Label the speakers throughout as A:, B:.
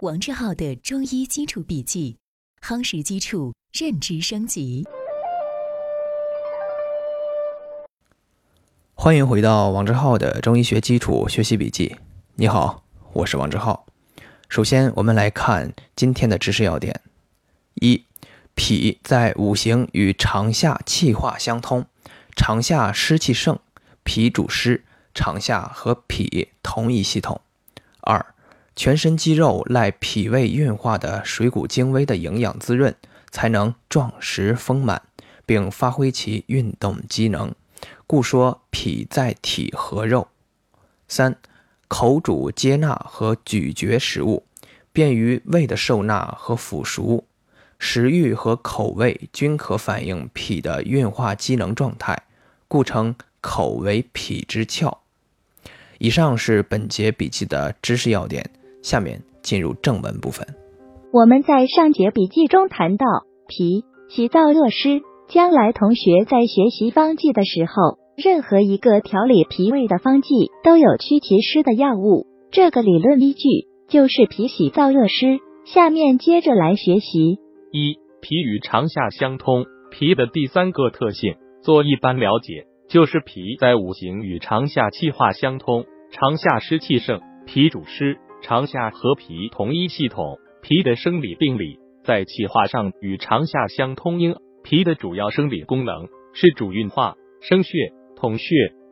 A: 王志浩的中医基础笔记，夯实基础，认知升级。
B: 欢迎回到王志浩的中医学基础学习笔记。你好，我是王志浩。首先，我们来看今天的知识要点：一、脾在五行与长夏气化相通，长夏湿气盛，脾主湿，长夏和脾同一系统。二、全身肌肉赖脾胃运化的水谷精微的营养滋润，才能壮实丰满，并发挥其运动机能，故说脾在体合肉。三、口主接纳和咀嚼食物，便于胃的受纳和腐熟，食欲和口味均可反映脾的运化机能状态，故称口为脾之窍。以上是本节笔记的知识要点。下面进入正文部分。
C: 我们在上节笔记中谈到，脾喜燥恶湿。将来同学在学习方剂的时候，任何一个调理脾胃的方剂都有驱其湿的药物。这个理论依据就是脾喜燥热湿。下面接着来学习。
D: 一、脾与长夏相通。脾的第三个特性，做一般了解，就是脾在五行与长夏气化相通。长夏湿气盛，脾主湿。肠下和脾同一系统，脾的生理病理在气化上与肠下相通。应脾的主要生理功能是主运化、生血、统血、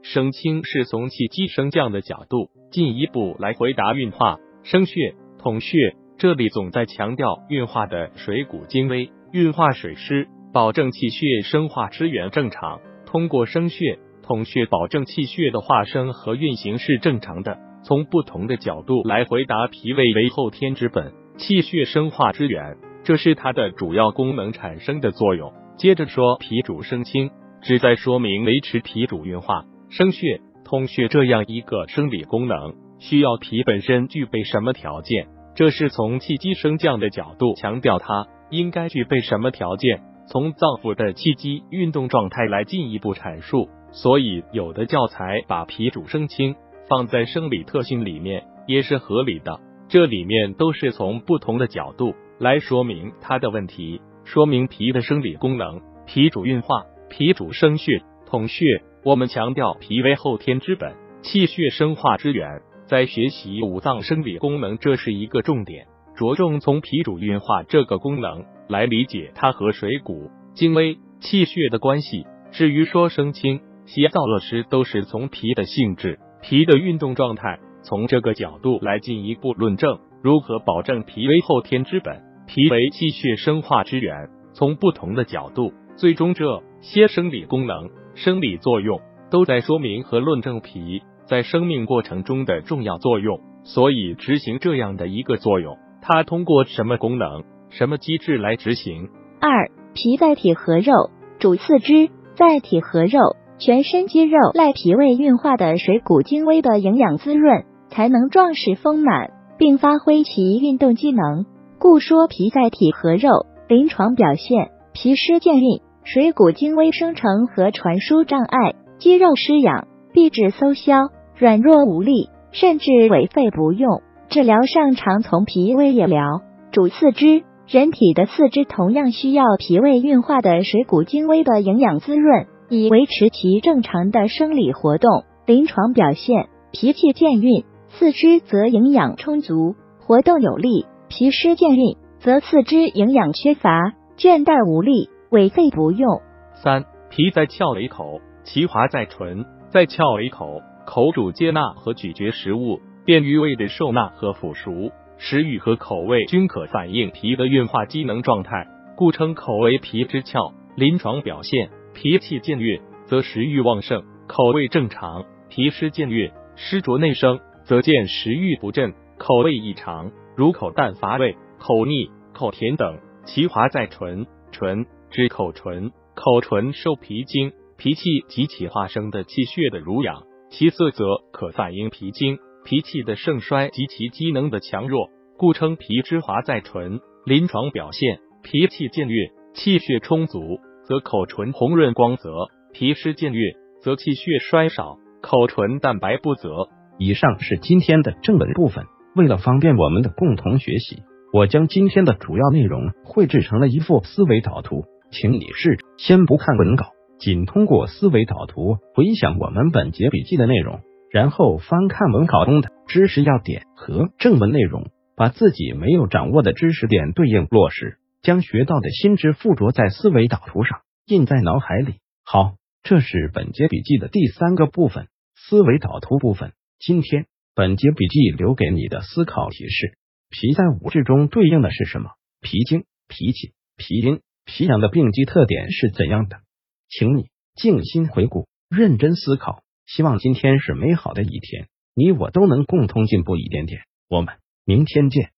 D: 生清，是从气机升降的角度进一步来回答运化、生血、统血。这里总在强调运化的水谷精微，运化水湿，保证气血生化之源正常。通过生血、统血，保证气血的化生和运行是正常的。从不同的角度来回答脾胃为后天之本，气血生化之源，这是它的主要功能产生的作用。接着说脾主生清，旨在说明维持脾主运化、生血、通血这样一个生理功能，需要脾本身具备什么条件？这是从气机升降的角度强调它应该具备什么条件，从脏腑的气机运动状态来进一步阐述。所以有的教材把脾主生清。放在生理特性里面也是合理的，这里面都是从不同的角度来说明它的问题，说明脾的生理功能。脾主运化，脾主生血、统血。我们强调脾为后天之本，气血生化之源。在学习五脏生理功能，这是一个重点，着重从脾主运化这个功能来理解它和水谷精微、气血的关系。至于说生清、邪燥恶湿，都是从脾的性质。脾的运动状态，从这个角度来进一步论证如何保证脾为后天之本，脾为气血生化之源。从不同的角度，最终这些生理功能、生理作用都在说明和论证脾在生命过程中的重要作用。所以，执行这样的一个作用，它通过什么功能、什么机制来执行？
C: 二、脾在体合肉，主四肢，在体合肉。全身肌肉赖脾胃运化的水谷精微的营养滋润，才能壮实丰满，并发挥其运动机能。故说脾在体合肉。临床表现：脾湿健运，水谷精微生成和传输障碍，肌肉失养，臂质收消，软弱无力，甚至痿废不用。治疗上常从脾胃也疗。主四肢，人体的四肢同样需要脾胃运化的水谷精微的营养滋润。以维持其正常的生理活动。临床表现：脾气健运，四肢则营养充足，活动有力；脾湿健运，则四肢营养缺乏，倦怠无力，痿废不用。
D: 三、脾在窍尾口，其华在唇，在窍尾口，口主接纳和咀嚼食物，便于胃的受纳和腐熟，食欲和口味均可反映脾的运化机能状态，故称口为脾之窍。临床表现。脾气健运，则食欲旺盛，口味正常；脾湿健运，湿浊内生，则见食欲不振，口味异常，如口淡乏味、口腻、口甜等。其华在唇，唇指口唇，口唇受脾经、脾气及其化生的气血的濡养，其色则可反映脾经、脾气的盛衰及其机能的强弱，故称脾之华在唇。临床表现：脾气健运，气血充足。则口唇红润光泽，脾湿健运，则气血衰少，口唇淡白不泽。
E: 以上是今天的正文部分。为了方便我们的共同学习，我将今天的主要内容绘制成了一幅思维导图，请你试着先不看文稿，仅通过思维导图回想我们本节笔记的内容，然后翻看文稿中的知识要点和正文内容，把自己没有掌握的知识点对应落实，将学到的新知附着在思维导图上，印在脑海里。好，这是本节笔记的第三个部分——思维导图部分。今天本节笔记留给你的思考提示。脾在五志中对应的是什么？脾经、脾气、脾阴、脾阳的病机特点是怎样的？请你静心回顾，认真思考。希望今天是美好的一天，你我都能共同进步一点点。我们明天见。